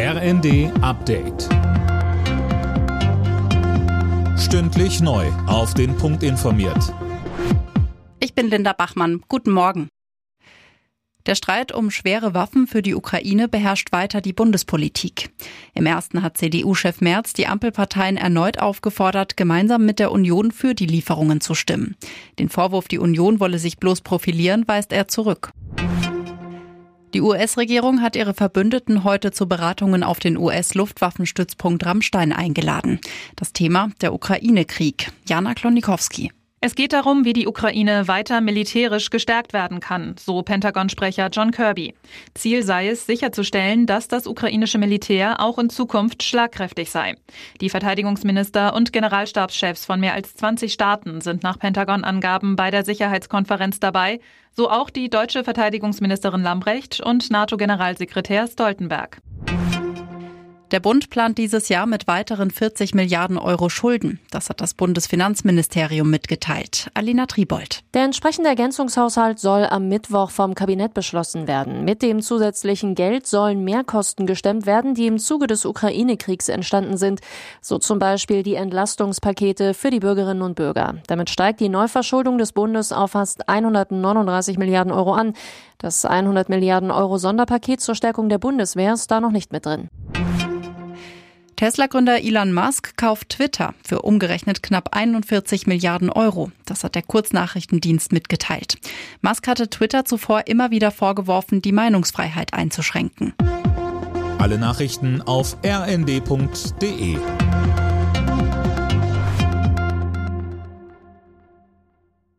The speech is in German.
RND Update. Stündlich neu. Auf den Punkt informiert. Ich bin Linda Bachmann. Guten Morgen. Der Streit um schwere Waffen für die Ukraine beherrscht weiter die Bundespolitik. Im ersten hat CDU-Chef Merz die Ampelparteien erneut aufgefordert, gemeinsam mit der Union für die Lieferungen zu stimmen. Den Vorwurf, die Union wolle sich bloß profilieren, weist er zurück. Die US-Regierung hat ihre Verbündeten heute zu Beratungen auf den US-Luftwaffenstützpunkt Rammstein eingeladen. Das Thema der Ukraine-Krieg. Jana Klonikowski. Es geht darum, wie die Ukraine weiter militärisch gestärkt werden kann, so Pentagon-Sprecher John Kirby. Ziel sei es, sicherzustellen, dass das ukrainische Militär auch in Zukunft schlagkräftig sei. Die Verteidigungsminister und Generalstabschefs von mehr als 20 Staaten sind nach Pentagon-Angaben bei der Sicherheitskonferenz dabei, so auch die deutsche Verteidigungsministerin Lambrecht und NATO-Generalsekretär Stoltenberg. Der Bund plant dieses Jahr mit weiteren 40 Milliarden Euro Schulden. Das hat das Bundesfinanzministerium mitgeteilt. Alina Tribold. Der entsprechende Ergänzungshaushalt soll am Mittwoch vom Kabinett beschlossen werden. Mit dem zusätzlichen Geld sollen Mehrkosten gestemmt werden, die im Zuge des Ukraine-Kriegs entstanden sind. So zum Beispiel die Entlastungspakete für die Bürgerinnen und Bürger. Damit steigt die Neuverschuldung des Bundes auf fast 139 Milliarden Euro an. Das 100 Milliarden Euro Sonderpaket zur Stärkung der Bundeswehr ist da noch nicht mit drin. Tesla-Gründer Elon Musk kauft Twitter für umgerechnet knapp 41 Milliarden Euro. Das hat der Kurznachrichtendienst mitgeteilt. Musk hatte Twitter zuvor immer wieder vorgeworfen, die Meinungsfreiheit einzuschränken. Alle Nachrichten auf rnd.de